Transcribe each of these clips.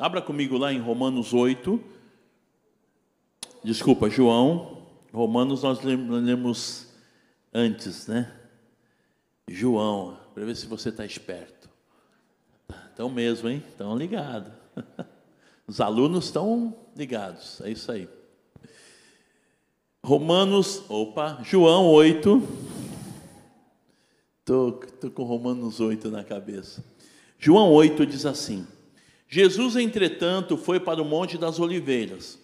Abra comigo lá em Romanos 8. Desculpa, João. Romanos nós lemos antes, né? João, para ver se você está esperto. Estão mesmo, hein? Estão ligados. Os alunos estão ligados, é isso aí. Romanos, opa, João 8. Estou tô, tô com Romanos 8 na cabeça. João 8 diz assim: Jesus, entretanto, foi para o Monte das Oliveiras.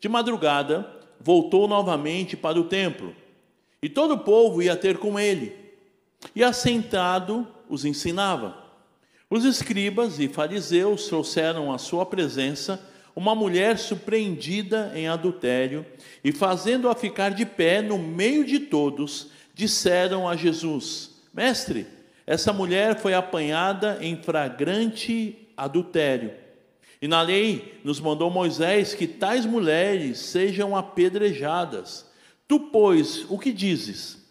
De madrugada, voltou novamente para o templo, e todo o povo ia ter com ele, e assentado os ensinava. Os escribas e fariseus trouxeram à sua presença uma mulher surpreendida em adultério, e fazendo-a ficar de pé no meio de todos, disseram a Jesus: Mestre, essa mulher foi apanhada em flagrante adultério. E na lei nos mandou Moisés que tais mulheres sejam apedrejadas. Tu, pois, o que dizes?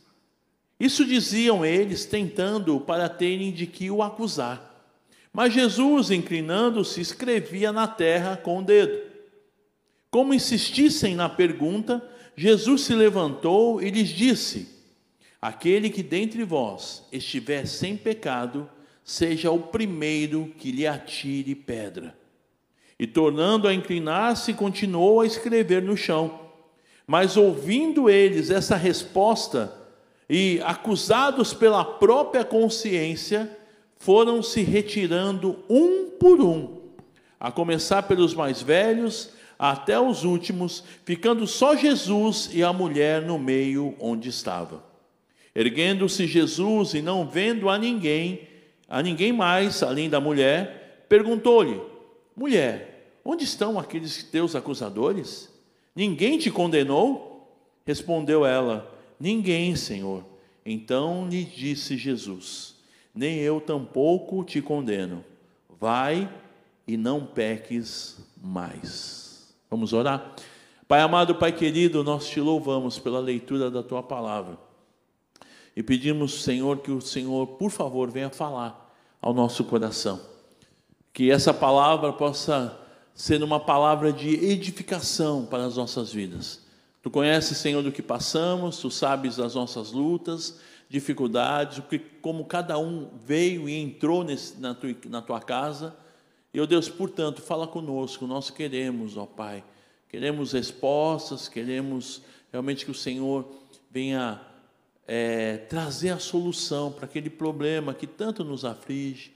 Isso diziam eles, tentando para terem de que o acusar. Mas Jesus, inclinando-se, escrevia na terra com o dedo. Como insistissem na pergunta, Jesus se levantou e lhes disse: Aquele que dentre vós estiver sem pecado, seja o primeiro que lhe atire pedra. E tornando a inclinar-se, continuou a escrever no chão. Mas ouvindo eles essa resposta, e acusados pela própria consciência, foram se retirando um por um, a começar pelos mais velhos até os últimos, ficando só Jesus e a mulher no meio onde estava. Erguendo-se Jesus e não vendo a ninguém, a ninguém mais além da mulher, perguntou-lhe: Mulher, onde estão aqueles teus acusadores? Ninguém te condenou? Respondeu ela: Ninguém, Senhor. Então lhe disse Jesus: Nem eu tampouco te condeno. Vai e não peques mais. Vamos orar? Pai amado, Pai querido, nós te louvamos pela leitura da tua palavra. E pedimos, Senhor, que o Senhor, por favor, venha falar ao nosso coração. Que essa palavra possa ser uma palavra de edificação para as nossas vidas. Tu conheces, Senhor, do que passamos, tu sabes das nossas lutas, dificuldades, como cada um veio e entrou na, tua, casa. E, oh Deus, portanto, fala conosco, nós queremos, ó Pai, queremos respostas, queremos realmente que o Senhor venha é, trazer a solução para aquele problema que tanto nos aflige.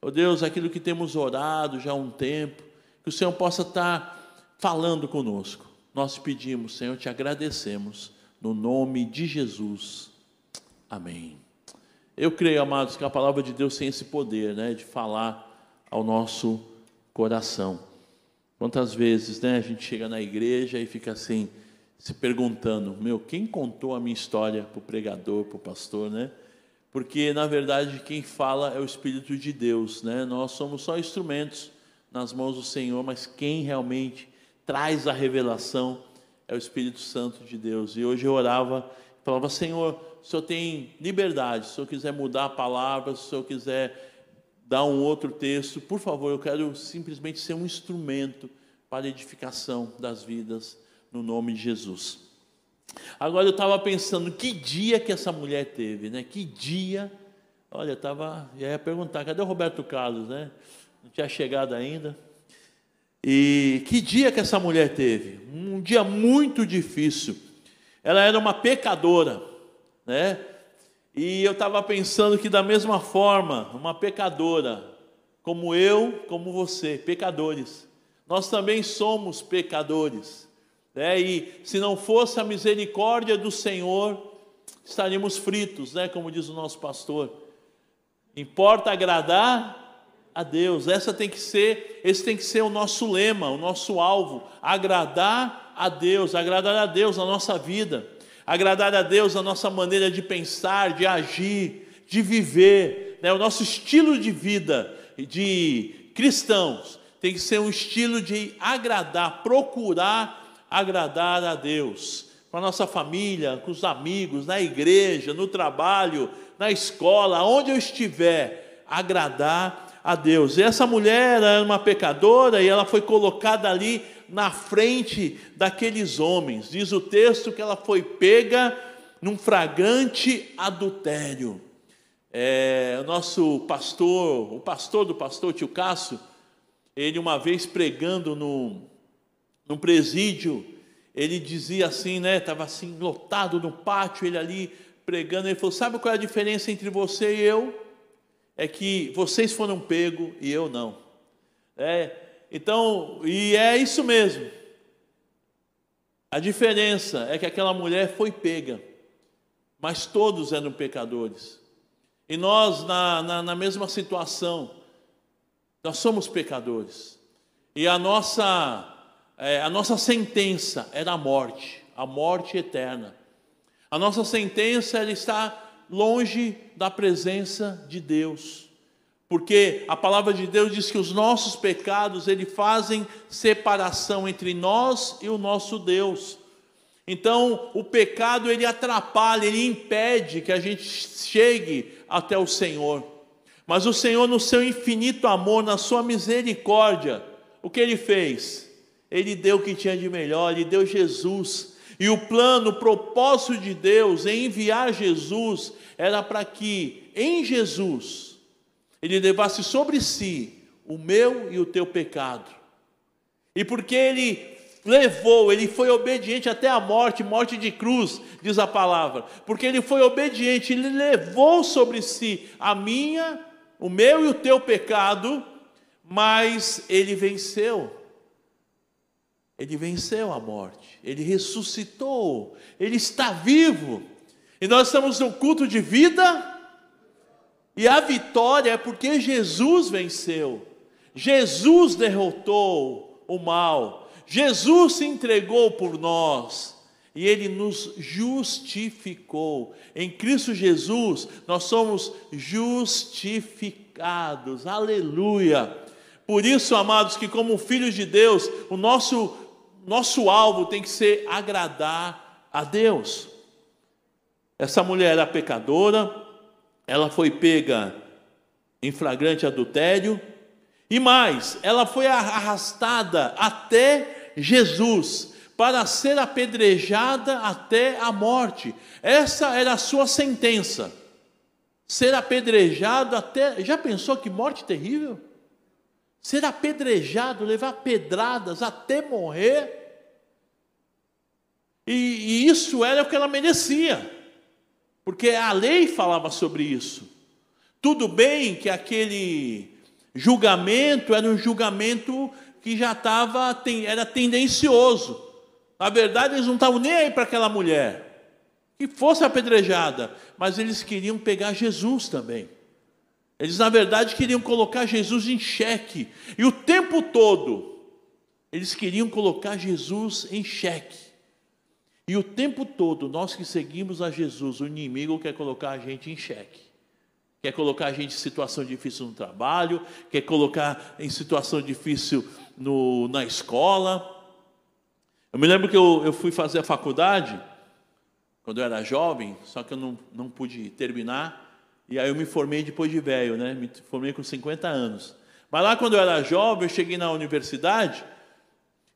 Oh Deus, aquilo que temos orado já há um tempo, que o Senhor possa estar falando conosco. Nós pedimos, Senhor, te agradecemos, no nome de Jesus. Amém. Eu creio, amados, que a palavra de Deus tem esse poder, né, de falar ao nosso coração. Quantas vezes, né, a gente chega na igreja e fica assim, se perguntando: meu, quem contou a minha história para o pregador, para o pastor, né? Porque na verdade quem fala é o Espírito de Deus, né? Nós somos só instrumentos nas mãos do Senhor, mas quem realmente traz a revelação é o Espírito Santo de Deus. E hoje eu orava, falava: Senhor, o Senhor tem liberdade, se o Senhor quiser mudar a palavra, se o Senhor quiser dar um outro texto, por favor, eu quero simplesmente ser um instrumento para a edificação das vidas no nome de Jesus. Agora eu estava pensando que dia que essa mulher teve, né? Que dia. Olha, eu estava. ia perguntar, cadê o Roberto Carlos, né? Não tinha chegado ainda. E que dia que essa mulher teve? Um dia muito difícil. Ela era uma pecadora, né? E eu estava pensando que da mesma forma, uma pecadora, como eu, como você, pecadores, nós também somos pecadores. Né? E se não fosse a misericórdia do Senhor, estaríamos fritos, né? como diz o nosso pastor. Importa agradar a Deus. Essa tem que ser, esse tem que ser o nosso lema, o nosso alvo, agradar a Deus, agradar a Deus na nossa vida, agradar a Deus na nossa maneira de pensar, de agir, de viver, né? O nosso estilo de vida de cristãos tem que ser um estilo de agradar, procurar agradar a Deus, com a nossa família, com os amigos, na igreja, no trabalho, na escola, onde eu estiver, agradar a Deus. E essa mulher era uma pecadora e ela foi colocada ali na frente daqueles homens. Diz o texto que ela foi pega num fragrante adultério. É, o nosso pastor, o pastor do pastor Tio Cássio, ele uma vez pregando no, no presídio, ele dizia assim, né? Estava assim lotado no pátio, ele ali pregando, ele falou: sabe qual é a diferença entre você e eu? É que vocês foram pego e eu não. É, então, e é isso mesmo. A diferença é que aquela mulher foi pega, mas todos eram pecadores. E nós, na, na, na mesma situação, nós somos pecadores. E a nossa, é, a nossa sentença era a morte, a morte eterna. A nossa sentença ela está longe da presença de Deus. Porque a palavra de Deus diz que os nossos pecados ele fazem separação entre nós e o nosso Deus. Então, o pecado ele atrapalha, ele impede que a gente chegue até o Senhor. Mas o Senhor, no seu infinito amor, na sua misericórdia, o que ele fez? Ele deu o que tinha de melhor, ele deu Jesus. E o plano, o propósito de Deus em enviar Jesus era para que em Jesus ele levasse sobre si o meu e o teu pecado. E porque ele levou, ele foi obediente até a morte, morte de cruz, diz a palavra. Porque ele foi obediente, ele levou sobre si a minha, o meu e o teu pecado, mas ele venceu. Ele venceu a morte, ele ressuscitou, ele está vivo. E nós estamos no culto de vida, e a vitória é porque Jesus venceu. Jesus derrotou o mal. Jesus se entregou por nós e ele nos justificou. Em Cristo Jesus, nós somos justificados. Aleluia. Por isso, amados, que como filhos de Deus, o nosso nosso alvo tem que ser agradar a Deus. Essa mulher era pecadora, ela foi pega em flagrante adultério, e mais, ela foi arrastada até Jesus para ser apedrejada até a morte. Essa era a sua sentença. Ser apedrejado até. Já pensou que morte terrível? Ser apedrejado, levar pedradas até morrer. E, e isso era o que ela merecia, porque a lei falava sobre isso. Tudo bem que aquele julgamento era um julgamento que já estava, era tendencioso. Na verdade, eles não estavam nem aí para aquela mulher que fosse apedrejada, mas eles queriam pegar Jesus também. Eles, na verdade, queriam colocar Jesus em xeque. E o tempo todo, eles queriam colocar Jesus em xeque. E o tempo todo, nós que seguimos a Jesus, o inimigo quer colocar a gente em xeque quer colocar a gente em situação difícil no trabalho, quer colocar em situação difícil no, na escola. Eu me lembro que eu, eu fui fazer a faculdade, quando eu era jovem, só que eu não, não pude terminar, e aí eu me formei depois de velho, né? Me formei com 50 anos. Mas lá quando eu era jovem, eu cheguei na universidade,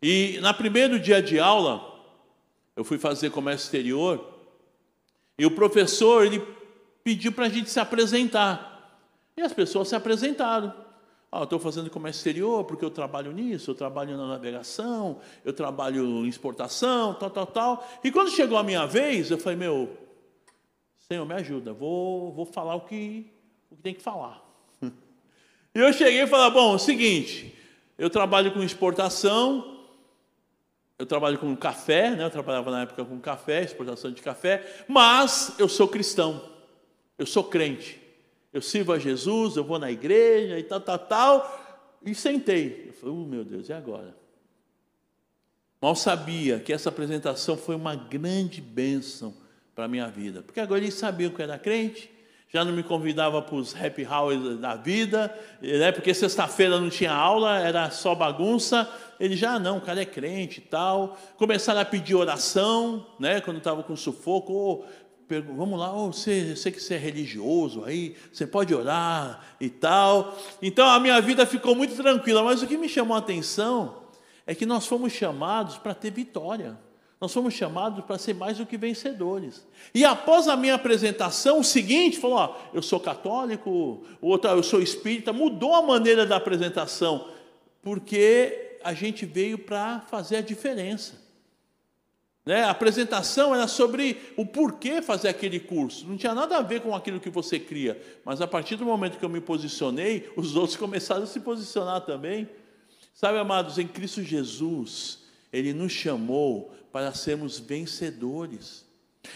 e no primeiro dia de aula, eu fui fazer comércio exterior, e o professor, ele pediu para a gente se apresentar. E as pessoas se apresentaram. Ah, estou fazendo comércio exterior porque eu trabalho nisso, eu trabalho na navegação, eu trabalho em exportação, tal, tal, tal. E quando chegou a minha vez, eu falei, meu, Senhor, me ajuda, vou, vou falar o que, o que tem que falar. E eu cheguei e falei, bom, é seguinte, eu trabalho com exportação, eu trabalho com café, né? eu trabalhava na época com café, exportação de café, mas eu sou cristão eu sou crente, eu sirvo a Jesus, eu vou na igreja e tal, tal, tal, e sentei. Eu falei, oh, meu Deus, e agora? Mal sabia que essa apresentação foi uma grande bênção para a minha vida, porque agora eles sabiam que eu era crente, já não me convidava para os happy hours da vida, né, porque sexta-feira não tinha aula, era só bagunça. Ele já, ah, não, o cara é crente e tal. Começaram a pedir oração, né, quando estava com sufoco, oh, vamos lá, oh, você, sei que você é religioso aí, você pode orar e tal. Então a minha vida ficou muito tranquila, mas o que me chamou a atenção é que nós fomos chamados para ter vitória. Nós fomos chamados para ser mais do que vencedores. E após a minha apresentação, o seguinte, falou: ó, eu sou católico, outro, eu sou espírita, mudou a maneira da apresentação, porque a gente veio para fazer a diferença. Né? A apresentação era sobre o porquê fazer aquele curso. Não tinha nada a ver com aquilo que você cria. Mas a partir do momento que eu me posicionei, os outros começaram a se posicionar também. Sabe, amados, em Cristo Jesus, Ele nos chamou para sermos vencedores.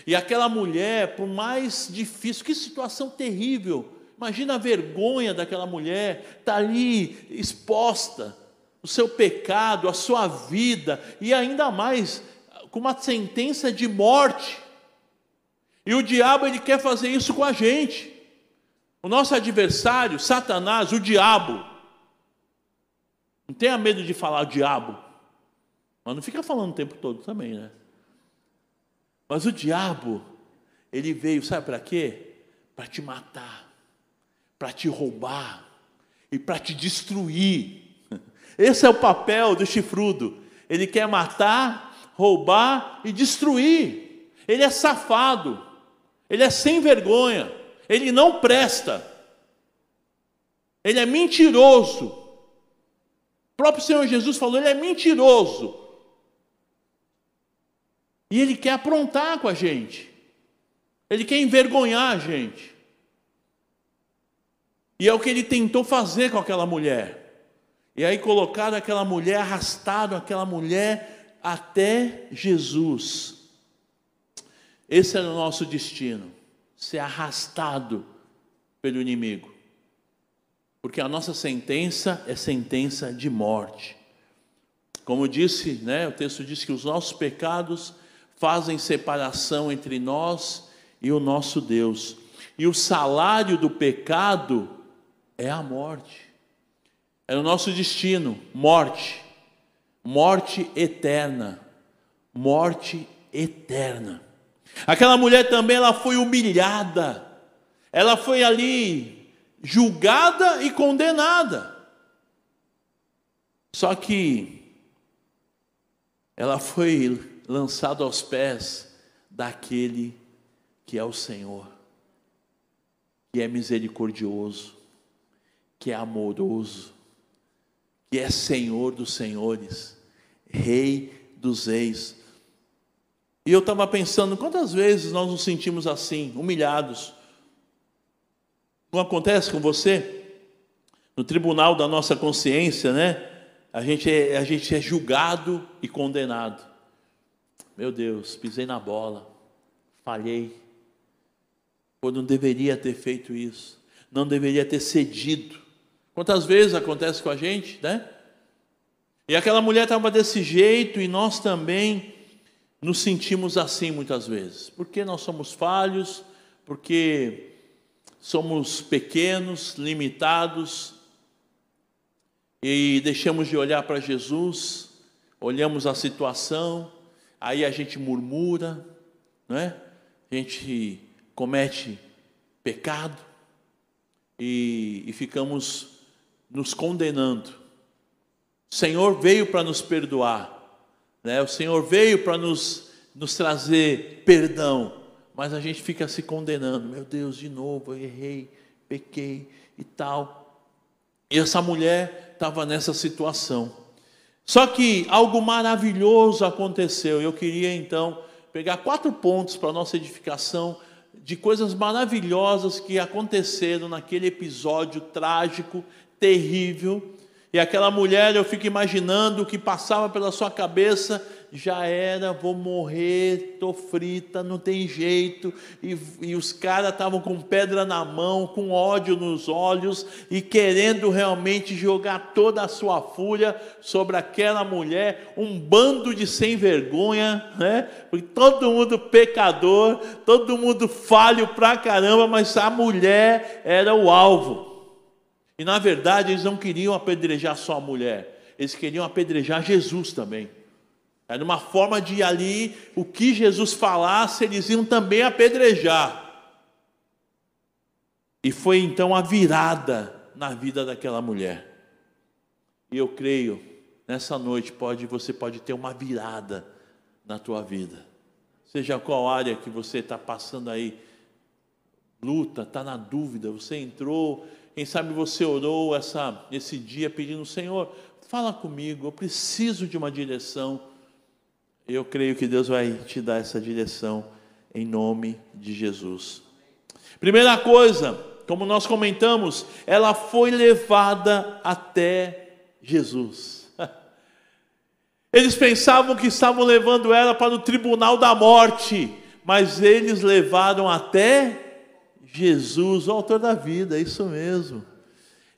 E aquela mulher, por mais difícil, que situação terrível. Imagina a vergonha daquela mulher, está ali exposta, o seu pecado, a sua vida, e ainda mais com uma sentença de morte. E o diabo ele quer fazer isso com a gente. O nosso adversário, Satanás, o diabo. Não tenha medo de falar diabo. Mas não fica falando o tempo todo também, né? Mas o diabo, ele veio, sabe para quê? Para te matar, para te roubar e para te destruir. Esse é o papel do chifrudo. Ele quer matar, roubar e destruir. Ele é safado, ele é sem vergonha, ele não presta, ele é mentiroso. O próprio Senhor Jesus falou: ele é mentiroso. E ele quer aprontar com a gente, ele quer envergonhar a gente. E é o que ele tentou fazer com aquela mulher. E aí colocaram aquela mulher, arrastaram aquela mulher até Jesus. Esse era o nosso destino, ser arrastado pelo inimigo. Porque a nossa sentença é sentença de morte. Como disse, né, o texto diz que os nossos pecados fazem separação entre nós e o nosso Deus. E o salário do pecado é a morte. É o nosso destino, morte morte eterna. Morte eterna. Aquela mulher também ela foi humilhada. Ela foi ali julgada e condenada. Só que ela foi lançada aos pés daquele que é o Senhor, que é misericordioso, que é amoroso, que é Senhor dos senhores Rei dos Reis. E eu estava pensando, quantas vezes nós nos sentimos assim, humilhados? Não acontece com você? No tribunal da nossa consciência, né? A gente é, a gente é julgado e condenado. Meu Deus, pisei na bola, falhei. Pô, não deveria ter feito isso, não deveria ter cedido. Quantas vezes acontece com a gente, né? E aquela mulher estava desse jeito e nós também nos sentimos assim muitas vezes. Porque nós somos falhos, porque somos pequenos, limitados e deixamos de olhar para Jesus, olhamos a situação, aí a gente murmura, não é? A gente comete pecado e, e ficamos nos condenando. O Senhor veio para nos perdoar, né? o Senhor veio para nos, nos trazer perdão, mas a gente fica se condenando: meu Deus, de novo, eu errei, pequei e tal. E essa mulher estava nessa situação. Só que algo maravilhoso aconteceu. Eu queria então pegar quatro pontos para a nossa edificação de coisas maravilhosas que aconteceram naquele episódio trágico, terrível, e aquela mulher, eu fico imaginando o que passava pela sua cabeça, já era, vou morrer, tô frita, não tem jeito. E, e os caras estavam com pedra na mão, com ódio nos olhos e querendo realmente jogar toda a sua fúria sobre aquela mulher, um bando de sem vergonha, né? Porque todo mundo pecador, todo mundo falho pra caramba, mas a mulher era o alvo. E na verdade eles não queriam apedrejar só a mulher, eles queriam apedrejar Jesus também. Era uma forma de ali, o que Jesus falasse, eles iam também apedrejar. E foi então a virada na vida daquela mulher. E eu creio, nessa noite pode, você pode ter uma virada na tua vida. Seja qual área que você está passando aí, luta, está na dúvida, você entrou, quem sabe você orou essa, esse dia pedindo, Senhor, fala comigo, eu preciso de uma direção. Eu creio que Deus vai te dar essa direção em nome de Jesus. Primeira coisa, como nós comentamos, ela foi levada até Jesus. Eles pensavam que estavam levando ela para o tribunal da morte, mas eles levaram até Jesus, o autor da vida, é isso mesmo.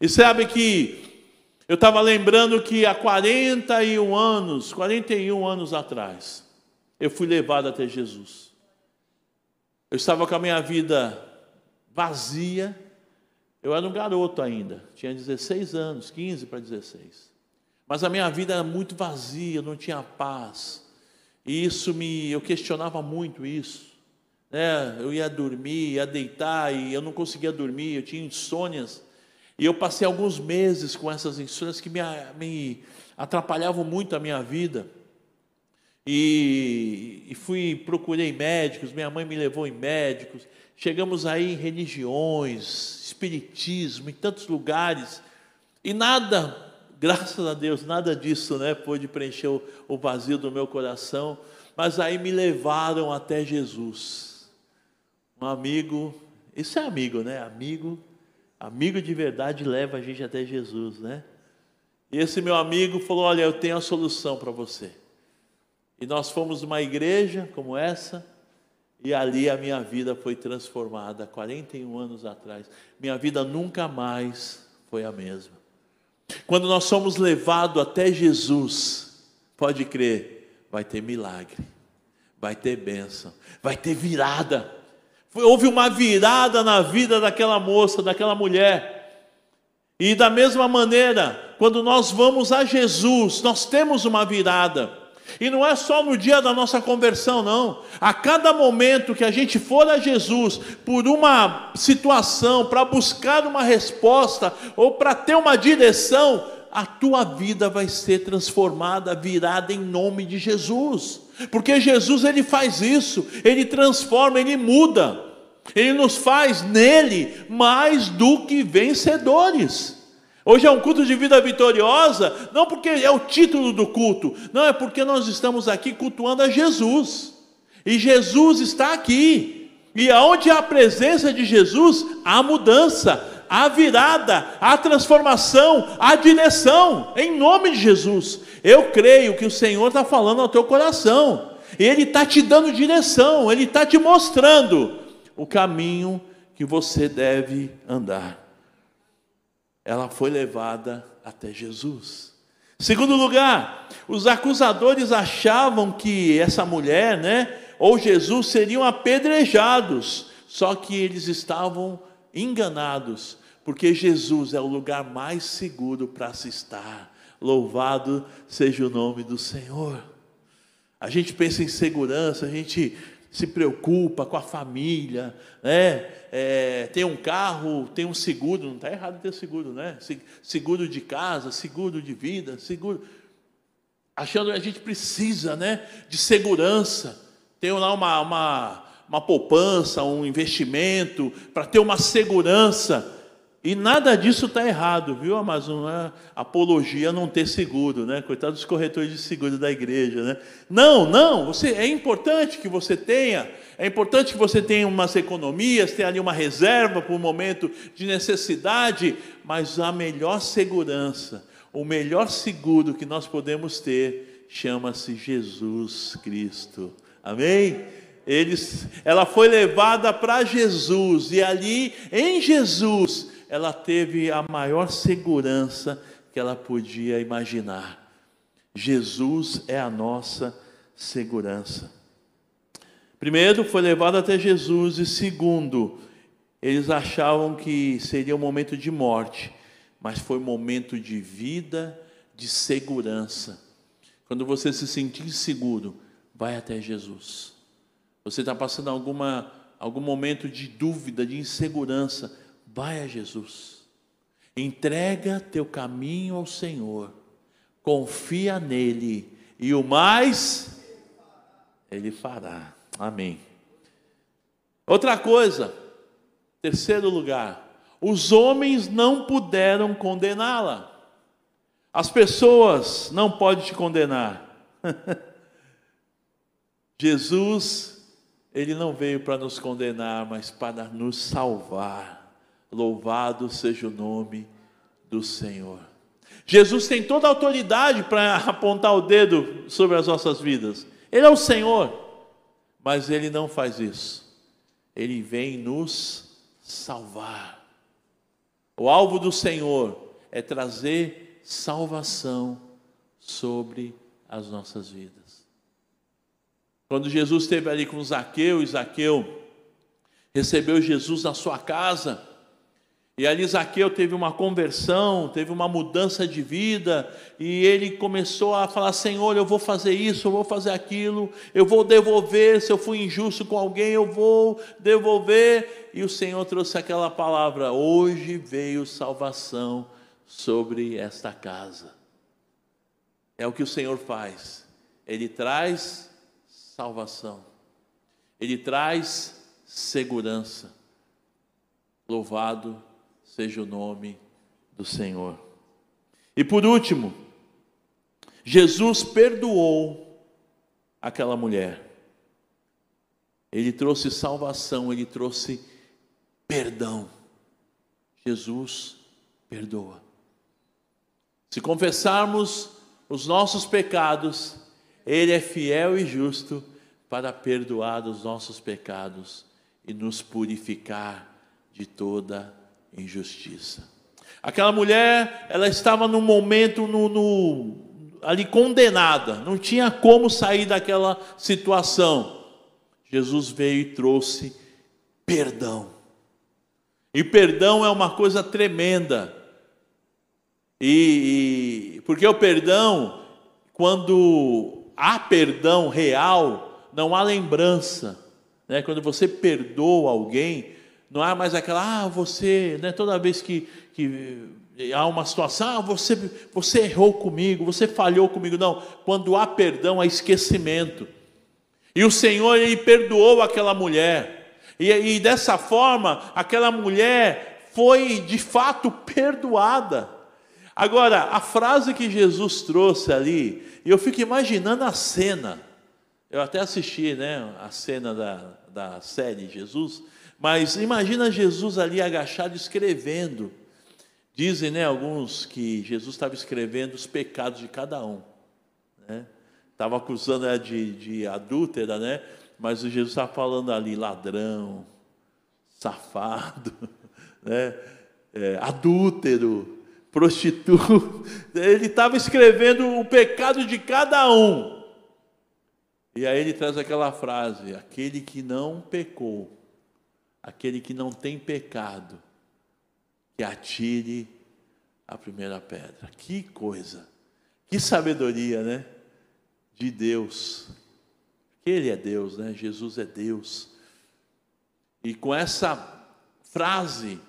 E sabe que eu estava lembrando que há 41 anos, 41 anos atrás, eu fui levado até Jesus. Eu estava com a minha vida vazia, eu era um garoto ainda, tinha 16 anos, 15 para 16. Mas a minha vida era muito vazia, não tinha paz. E isso me, eu questionava muito isso. Né? Eu ia dormir, ia deitar e eu não conseguia dormir, eu tinha insônias. E eu passei alguns meses com essas insônias que me, me atrapalhavam muito a minha vida. E, e, fui, procurei médicos, minha mãe me levou em médicos. Chegamos aí em religiões, espiritismo, em tantos lugares. E nada, graças a Deus, nada disso né, pôde preencher o, o vazio do meu coração. Mas aí me levaram até Jesus. Um amigo, isso é amigo, né? Amigo Amigo de verdade leva a gente até Jesus, né? E esse meu amigo falou: Olha, eu tenho a solução para você. E nós fomos numa igreja como essa, e ali a minha vida foi transformada, 41 anos atrás. Minha vida nunca mais foi a mesma. Quando nós somos levados até Jesus, pode crer, vai ter milagre, vai ter bênção, vai ter virada. Houve uma virada na vida daquela moça, daquela mulher. E da mesma maneira, quando nós vamos a Jesus, nós temos uma virada. E não é só no dia da nossa conversão, não. A cada momento que a gente for a Jesus por uma situação, para buscar uma resposta ou para ter uma direção, a tua vida vai ser transformada, virada em nome de Jesus. Porque Jesus ele faz isso, ele transforma, ele muda. Ele nos faz nele mais do que vencedores. Hoje é um culto de vida vitoriosa, não porque é o título do culto, não é porque nós estamos aqui cultuando a Jesus. E Jesus está aqui. E aonde há a presença de Jesus, há mudança, há virada, há transformação, há direção, em nome de Jesus. Eu creio que o Senhor está falando ao teu coração, Ele está te dando direção, Ele está te mostrando o caminho que você deve andar. Ela foi levada até Jesus. Segundo lugar, os acusadores achavam que essa mulher, né, ou Jesus seriam apedrejados, só que eles estavam enganados, porque Jesus é o lugar mais seguro para se estar. Louvado seja o nome do Senhor. A gente pensa em segurança, a gente se preocupa com a família, né? É, tem um carro, tem um seguro, não está errado ter seguro, né? Seguro de casa, seguro de vida, seguro. Achando que a gente precisa, né? De segurança. Tem lá uma, uma, uma poupança, um investimento, para ter uma segurança. E nada disso está errado, viu, Amazon? É apologia não ter seguro, né? Coitado dos corretores de seguro da igreja, né? Não, não, você, é importante que você tenha, é importante que você tenha umas economias, tenha ali uma reserva para um momento de necessidade, mas a melhor segurança, o melhor seguro que nós podemos ter chama-se Jesus Cristo. Amém? Eles, ela foi levada para Jesus e ali em Jesus ela teve a maior segurança que ela podia imaginar. Jesus é a nossa segurança. Primeiro, foi levado até Jesus, e segundo, eles achavam que seria um momento de morte, mas foi um momento de vida, de segurança. quando você se sentir inseguro, vai até Jesus. Você está passando alguma, algum momento de dúvida, de insegurança, vai a Jesus. Entrega teu caminho ao Senhor, confia nele, e o mais ele fará. Amém. Outra coisa, terceiro lugar, os homens não puderam condená-la. As pessoas não podem te condenar. Jesus, ele não veio para nos condenar, mas para nos salvar. Louvado seja o nome do Senhor. Jesus tem toda a autoridade para apontar o dedo sobre as nossas vidas. Ele é o Senhor, mas ele não faz isso. Ele vem nos salvar. O alvo do Senhor é trazer salvação sobre as nossas vidas. Quando Jesus esteve ali com Zaqueu, e Zaqueu recebeu Jesus na sua casa, e ali Zaqueu teve uma conversão, teve uma mudança de vida, e ele começou a falar: Senhor, eu vou fazer isso, eu vou fazer aquilo, eu vou devolver. Se eu fui injusto com alguém, eu vou devolver. E o Senhor trouxe aquela palavra: Hoje veio salvação sobre esta casa. É o que o Senhor faz, Ele traz salvação, Ele traz segurança. Louvado seja o nome do Senhor. E por último, Jesus perdoou aquela mulher. Ele trouxe salvação, ele trouxe perdão. Jesus perdoa. Se confessarmos os nossos pecados, Ele é fiel e justo para perdoar os nossos pecados e nos purificar de toda injustiça. Aquela mulher, ela estava num momento no, no, ali condenada, não tinha como sair daquela situação. Jesus veio e trouxe perdão. E perdão é uma coisa tremenda. E, e porque o perdão, quando há perdão real, não há lembrança. Né? Quando você perdoa alguém, não há mais aquela, ah, você, né, toda vez que, que há uma situação, ah, você, você errou comigo, você falhou comigo. Não, quando há perdão, há esquecimento. E o Senhor, Ele perdoou aquela mulher. E, e dessa forma, aquela mulher foi de fato perdoada. Agora, a frase que Jesus trouxe ali, eu fico imaginando a cena. Eu até assisti né, a cena da, da série Jesus, mas imagina Jesus ali agachado escrevendo. Dizem né, alguns que Jesus estava escrevendo os pecados de cada um. Né? Estava acusando ela de, de adúltera, né? mas Jesus estava falando ali ladrão, safado, né? É, adúltero, prostituto. Ele estava escrevendo o pecado de cada um. E aí ele traz aquela frase: aquele que não pecou aquele que não tem pecado, que atire a primeira pedra. Que coisa, que sabedoria, né? De Deus. Que Ele é Deus, né? Jesus é Deus. E com essa frase,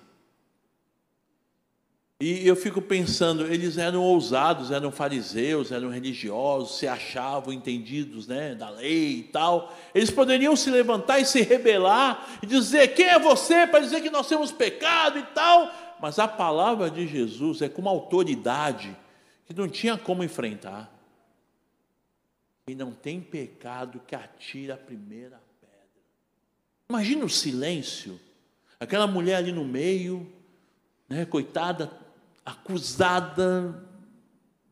e eu fico pensando, eles eram ousados, eram fariseus, eram religiosos, se achavam entendidos né, da lei e tal. Eles poderiam se levantar e se rebelar e dizer: Quem é você para dizer que nós temos pecado e tal? Mas a palavra de Jesus é com uma autoridade que não tinha como enfrentar. E não tem pecado que atira a primeira pedra. Imagina o silêncio, aquela mulher ali no meio, né, coitada, acusada,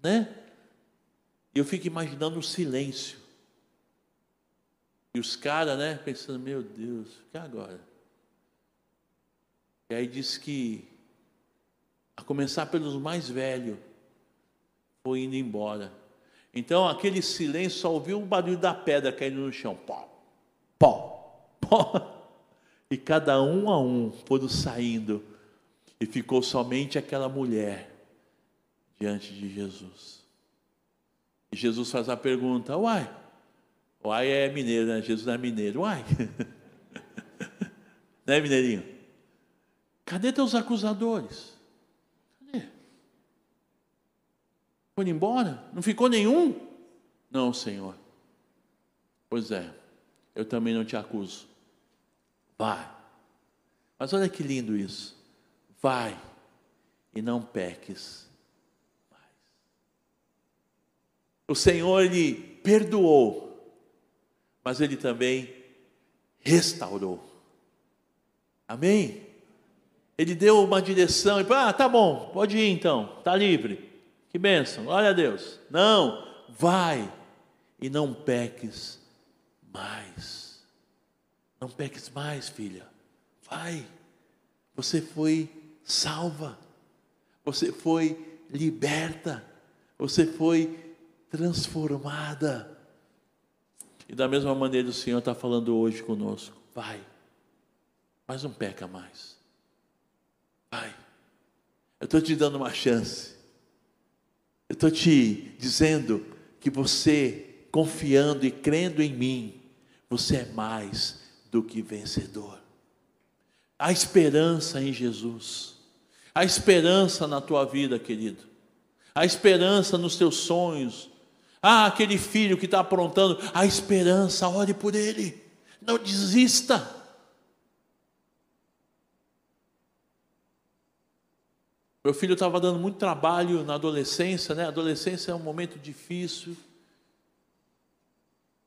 né? Eu fico imaginando o silêncio. E os caras, né, pensando, meu Deus, o que agora? E aí diz que, a começar pelos mais velhos, foi indo embora. Então aquele silêncio só ouviu o barulho da pedra caindo no chão. Pó, pó, pó. E cada um a um foram saindo e ficou somente aquela mulher diante de Jesus. E Jesus faz a pergunta: Uai, uai é mineiro, né? Jesus é mineiro, uai. né, mineirinho? Cadê teus acusadores? Cadê? Foram embora? Não ficou nenhum? Não, Senhor. Pois é, eu também não te acuso. Vai. Mas olha que lindo isso. Vai e não peques mais. O Senhor ele perdoou, mas ele também restaurou. Amém? Ele deu uma direção e Ah, tá bom, pode ir então, tá livre. Que bênção, glória a Deus. Não, vai e não peques mais. Não peques mais, filha. Vai. Você foi salva. Você foi liberta. Você foi transformada. E da mesma maneira o Senhor está falando hoje conosco. Vai. Mas não peca mais. Vai. Eu estou te dando uma chance. Eu estou te dizendo que você, confiando e crendo em mim, você é mais do que vencedor. Há esperança em Jesus. Há esperança na tua vida, querido. Há esperança nos teus sonhos. Ah, aquele filho que está aprontando, há esperança, ore por ele. Não desista. Meu filho estava dando muito trabalho na adolescência, né? A adolescência é um momento difícil.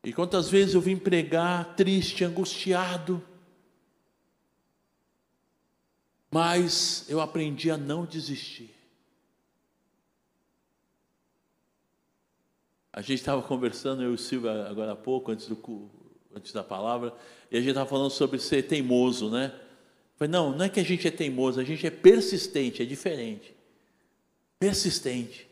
E quantas vezes eu vim pregar triste, angustiado, mas eu aprendi a não desistir. A gente estava conversando, eu e o Silvio, agora há pouco, antes, do, antes da palavra, e a gente estava falando sobre ser teimoso, né? Falei, não, não é que a gente é teimoso, a gente é persistente, é diferente. Persistente.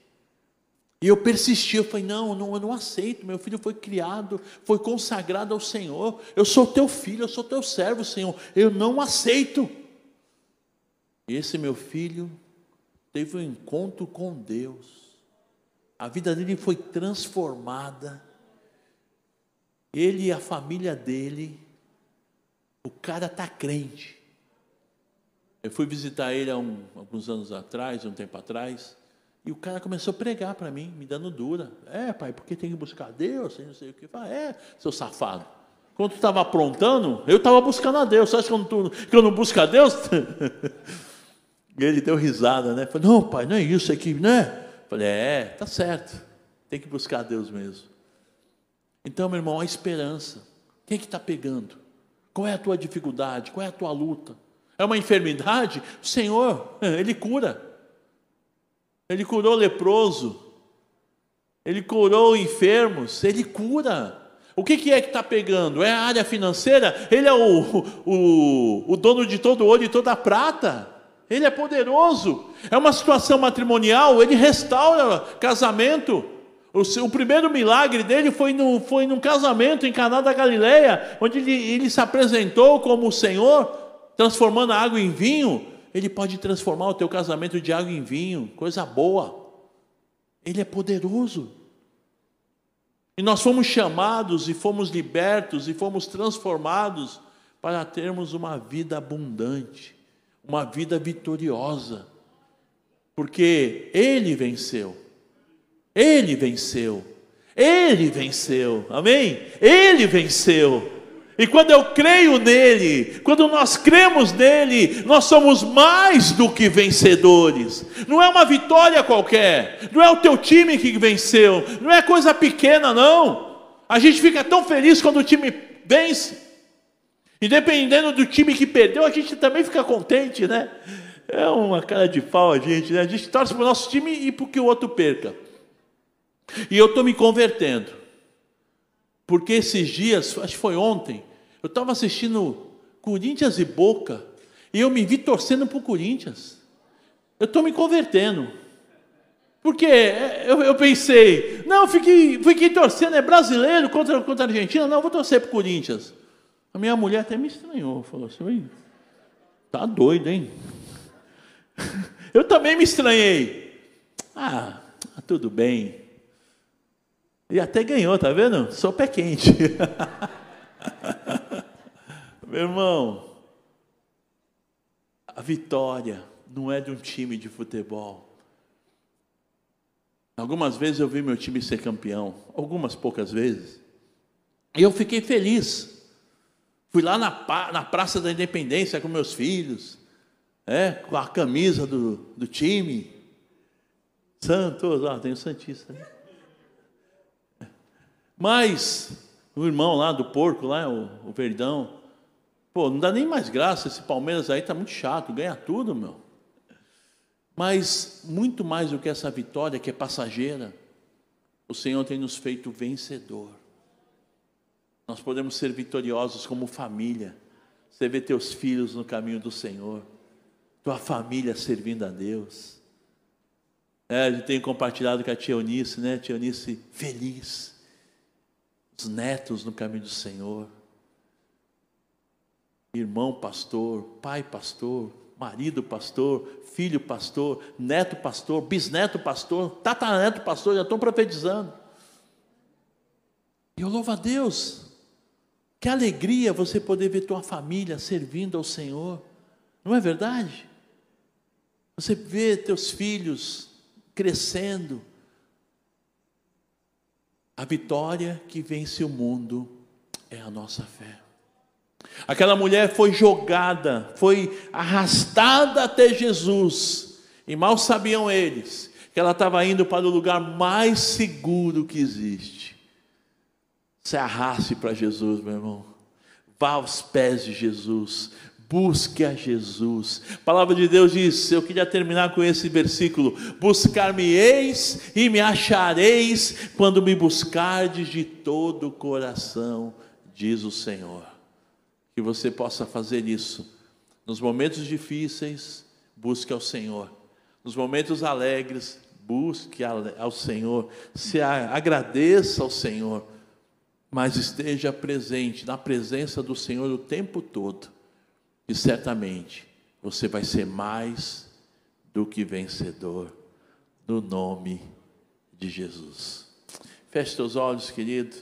E eu persisti, eu falei, não, não, eu não aceito, meu filho foi criado, foi consagrado ao Senhor, eu sou teu filho, eu sou teu servo, Senhor, eu não aceito. E esse meu filho teve um encontro com Deus, a vida dele foi transformada, ele e a família dele, o cara está crente. Eu fui visitar ele há um, alguns anos atrás, um tempo atrás, e o cara começou a pregar para mim, me dando dura. É, pai, porque tem que buscar Deus, não sei o que. Fala, é, seu safado. Quando tu estava aprontando, eu estava buscando a Deus. Você acha que eu não, que eu não busco a Deus? e ele deu risada, né? Falei, não, pai, não é isso aqui, né? Falei, é, tá certo. Tem que buscar a Deus mesmo. Então, meu irmão, a esperança. Quem é que está pegando? Qual é a tua dificuldade? Qual é a tua luta? É uma enfermidade? O Senhor, Ele cura. Ele curou leproso, ele curou enfermos, ele cura. O que, que é que está pegando? É a área financeira? Ele é o, o, o dono de todo ouro e toda prata. Ele é poderoso. É uma situação matrimonial, ele restaura casamento. O, seu, o primeiro milagre dele foi, no, foi num casamento em Caná da Galileia, onde ele, ele se apresentou como o Senhor, transformando a água em vinho. Ele pode transformar o teu casamento de água em vinho, coisa boa. Ele é poderoso. E nós fomos chamados e fomos libertos e fomos transformados para termos uma vida abundante, uma vida vitoriosa. Porque Ele venceu. Ele venceu. Ele venceu. Amém? Ele venceu. E quando eu creio nele, quando nós cremos nele, nós somos mais do que vencedores. Não é uma vitória qualquer, não é o teu time que venceu, não é coisa pequena, não. A gente fica tão feliz quando o time vence. E dependendo do time que perdeu, a gente também fica contente, né? É uma cara de pau a gente, né? A gente torce para o nosso time e para que o outro perca. E eu estou me convertendo. Porque esses dias, acho que foi ontem, eu estava assistindo Corinthians e Boca e eu me vi torcendo para o Corinthians. Eu estou me convertendo. Porque eu, eu, pensei, não, fiquei, fiquei torcendo, é brasileiro contra, contra a Argentina, não, vou torcer para o Corinthians. A minha mulher até me estranhou, falou assim, tá doido, hein? Eu também me estranhei. Ah, tudo bem. E até ganhou, tá vendo? Sou pé quente. Meu irmão, a vitória não é de um time de futebol. Algumas vezes eu vi meu time ser campeão, algumas poucas vezes, e eu fiquei feliz. Fui lá na, na Praça da Independência com meus filhos, é, com a camisa do, do time. Santos, ó, tem o Santista. Né? Mas o irmão lá do porco, lá, o, o Verdão, pô, não dá nem mais graça esse Palmeiras aí, tá muito chato, ganha tudo, meu. Mas muito mais do que essa vitória que é passageira, o Senhor tem nos feito vencedor. Nós podemos ser vitoriosos como família. Você vê teus filhos no caminho do Senhor, tua família servindo a Deus. É, gente tem compartilhado com a tia Eunice, né? Tia Eunice feliz os netos no caminho do Senhor, irmão pastor, pai pastor, marido pastor, filho pastor, neto pastor, bisneto pastor, tataraneto pastor, já estão profetizando. E eu louvo a Deus. Que alegria você poder ver tua família servindo ao Senhor. Não é verdade? Você vê teus filhos crescendo, a vitória que vence o mundo é a nossa fé. Aquela mulher foi jogada, foi arrastada até Jesus, e mal sabiam eles que ela estava indo para o lugar mais seguro que existe. Se arraste para Jesus, meu irmão. Vá aos pés de Jesus, Busque a Jesus. A palavra de Deus diz, eu queria terminar com esse versículo: Buscar-me-eis e me achareis quando me buscardes de todo o coração, diz o Senhor. Que você possa fazer isso. Nos momentos difíceis, busque ao Senhor. Nos momentos alegres, busque ao Senhor. Se agradeça ao Senhor, mas esteja presente na presença do Senhor o tempo todo e certamente você vai ser mais do que vencedor no nome de Jesus. Feche seus olhos, querido.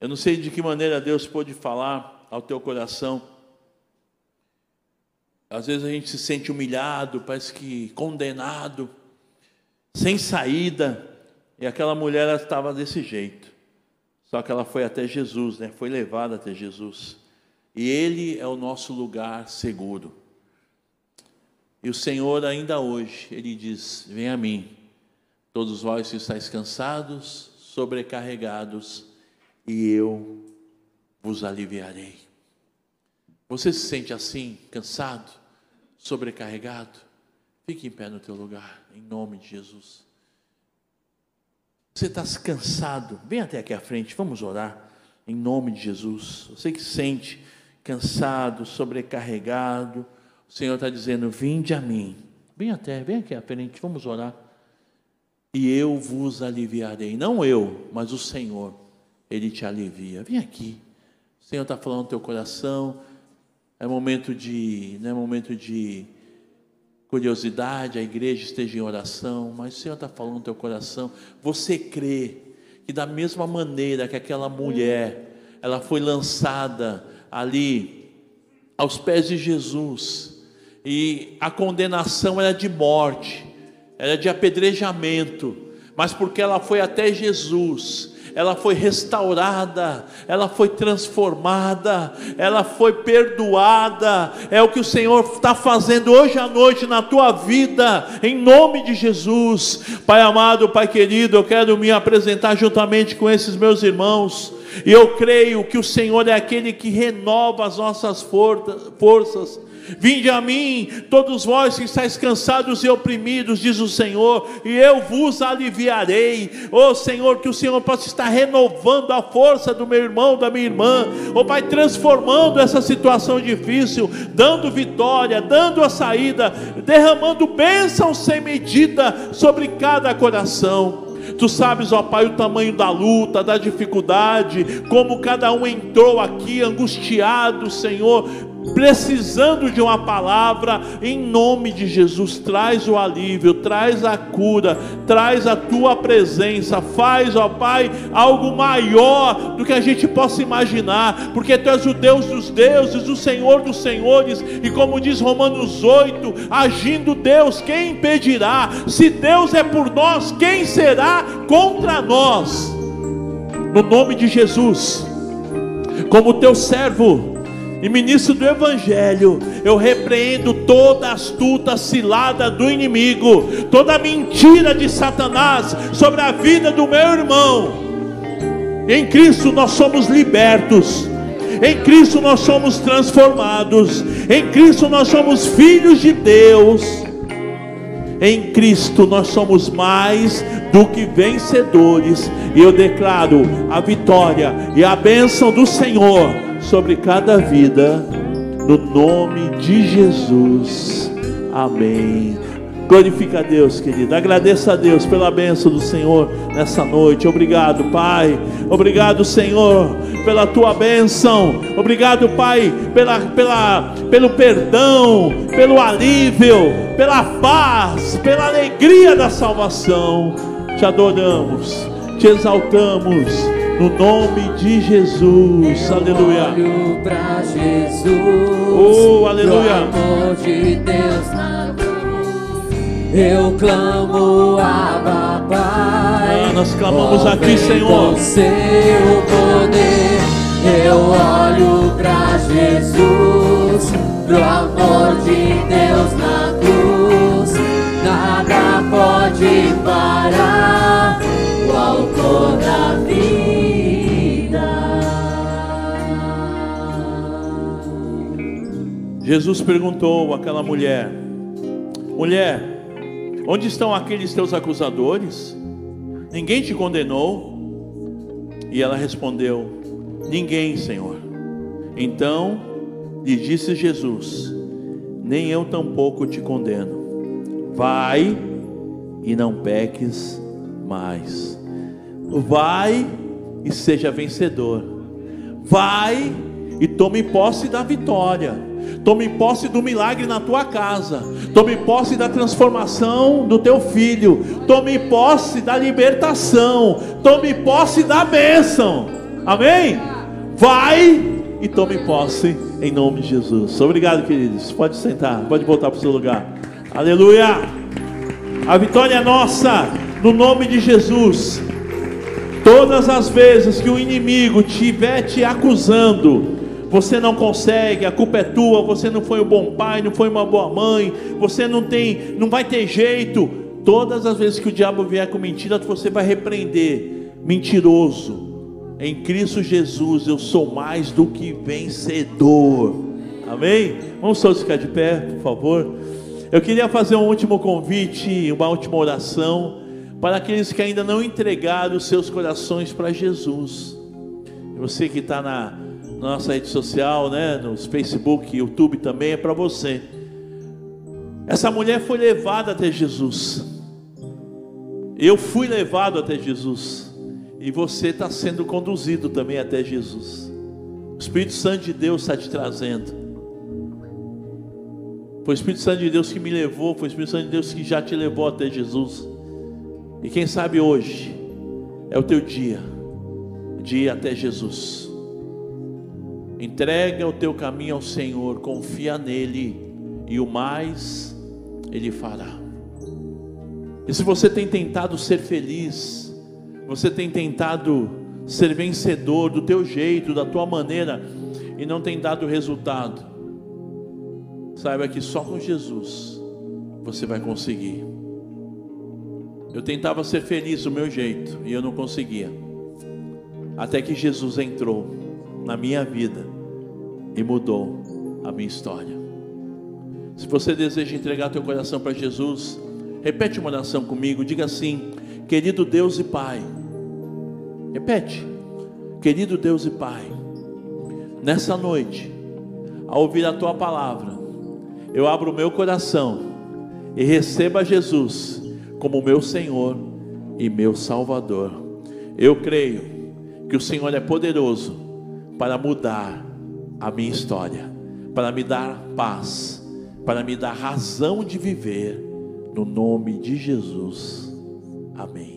Eu não sei de que maneira Deus pode falar ao teu coração. Às vezes a gente se sente humilhado, parece que condenado, sem saída. E aquela mulher estava desse jeito. Só que ela foi até Jesus, né? Foi levada até Jesus. E Ele é o nosso lugar seguro. E o Senhor, ainda hoje, Ele diz: Vem a mim, todos vós que estáis cansados, sobrecarregados, e eu vos aliviarei. Você se sente assim, cansado, sobrecarregado? Fique em pé no teu lugar, em nome de Jesus. Você está cansado? Vem até aqui à frente, vamos orar, em nome de Jesus. Você que sente cansado, sobrecarregado, o Senhor está dizendo: Vinde a mim. Vem até, vem aqui à frente, vamos orar. E eu vos aliviarei. Não eu, mas o Senhor, Ele te alivia. Vem aqui. O Senhor está falando no teu coração. É momento de, não é momento de curiosidade, a igreja esteja em oração, mas o Senhor está falando no teu coração. Você crê que da mesma maneira que aquela mulher, ela foi lançada ali aos pés de Jesus, e a condenação era de morte, era de apedrejamento, mas porque ela foi até Jesus, ela foi restaurada, ela foi transformada, ela foi perdoada. É o que o Senhor está fazendo hoje à noite na tua vida, em nome de Jesus. Pai amado, Pai querido, eu quero me apresentar juntamente com esses meus irmãos e eu creio que o Senhor é aquele que renova as nossas forças. Vinde a mim, todos vós que estáis cansados e oprimidos, diz o Senhor, e eu vos aliviarei. Oh Senhor, que o Senhor possa estar renovando a força do meu irmão, da minha irmã, oh Pai, transformando essa situação difícil, dando vitória, dando a saída, derramando bênção sem medida sobre cada coração. Tu sabes, ó Pai, o tamanho da luta, da dificuldade, como cada um entrou aqui angustiado, Senhor, precisando de uma palavra, em nome de Jesus, traz o alívio, traz a cura, traz a tua presença, faz, ó Pai, algo maior do que a gente possa imaginar, porque tu és o Deus dos deuses, o Senhor dos senhores, e como diz Romanos 8, agindo Deus, quem impedirá? Se Deus é por nós, quem será contra nós? No nome de Jesus, como teu servo, e ministro do Evangelho, eu repreendo toda astuta cilada do inimigo, toda mentira de Satanás sobre a vida do meu irmão. Em Cristo nós somos libertos, em Cristo nós somos transformados, em Cristo nós somos filhos de Deus. Em Cristo nós somos mais do que vencedores, e eu declaro a vitória e a bênção do Senhor sobre cada vida, no nome de Jesus. Amém. Glorifica a Deus, querido. Agradeça a Deus pela bênção do Senhor nessa noite. Obrigado, Pai. Obrigado, Senhor, pela tua bênção. Obrigado, Pai, pela, pela, pelo perdão, pelo alívio, pela paz, pela alegria da salvação. Te adoramos, te exaltamos no nome de Jesus. Aleluia. Olho para Jesus. Oh, aleluia. Amor de Deus na cruz. Eu clamo a Pai. Ah, nós clamamos aqui, Senhor. Seu poder. Eu olho para Jesus. Pro amor de Deus na cruz. Nada pode parar. Jesus perguntou àquela mulher: Mulher, onde estão aqueles teus acusadores? Ninguém te condenou? E ela respondeu: Ninguém, Senhor. Então lhe disse Jesus: Nem eu tampouco te condeno. Vai e não peques mais. Vai e seja vencedor. Vai e tome posse da vitória. Tome posse do milagre na tua casa. Tome posse da transformação do teu filho. Tome posse da libertação. Tome posse da bênção. Amém? Vai e tome posse em nome de Jesus. Obrigado, queridos. Pode sentar, pode voltar para o seu lugar. Aleluia. A vitória é nossa, no nome de Jesus. Todas as vezes que o inimigo estiver te acusando, você não consegue, a culpa é tua, você não foi um bom pai, não foi uma boa mãe, você não tem, não vai ter jeito. Todas as vezes que o diabo vier com mentira, você vai repreender, mentiroso. Em Cristo Jesus eu sou mais do que vencedor. Amém? Vamos todos ficar de pé, por favor. Eu queria fazer um último convite, uma última oração para aqueles que ainda não entregaram os seus corações para Jesus. Você que está na, nossa rede social, né, nos Facebook, YouTube também é para você. Essa mulher foi levada até Jesus. Eu fui levado até Jesus. E você está sendo conduzido também até Jesus. O Espírito Santo de Deus está te trazendo. Foi o Espírito Santo de Deus que me levou, foi o Espírito Santo de Deus que já te levou até Jesus. E quem sabe hoje é o teu dia de ir até Jesus. Entrega o teu caminho ao Senhor, confia nele e o mais ele fará. E se você tem tentado ser feliz, você tem tentado ser vencedor do teu jeito, da tua maneira e não tem dado resultado, saiba que só com Jesus você vai conseguir. Eu tentava ser feliz do meu jeito e eu não conseguia. Até que Jesus entrou na minha vida e mudou a minha história. Se você deseja entregar teu coração para Jesus, repete uma oração comigo, diga assim: Querido Deus e Pai. Repete. Querido Deus e Pai, nessa noite, ao ouvir a tua palavra, eu abro o meu coração e receba Jesus como meu Senhor e meu Salvador. Eu creio que o Senhor é poderoso para mudar a minha história, para me dar paz, para me dar razão de viver, no nome de Jesus. Amém.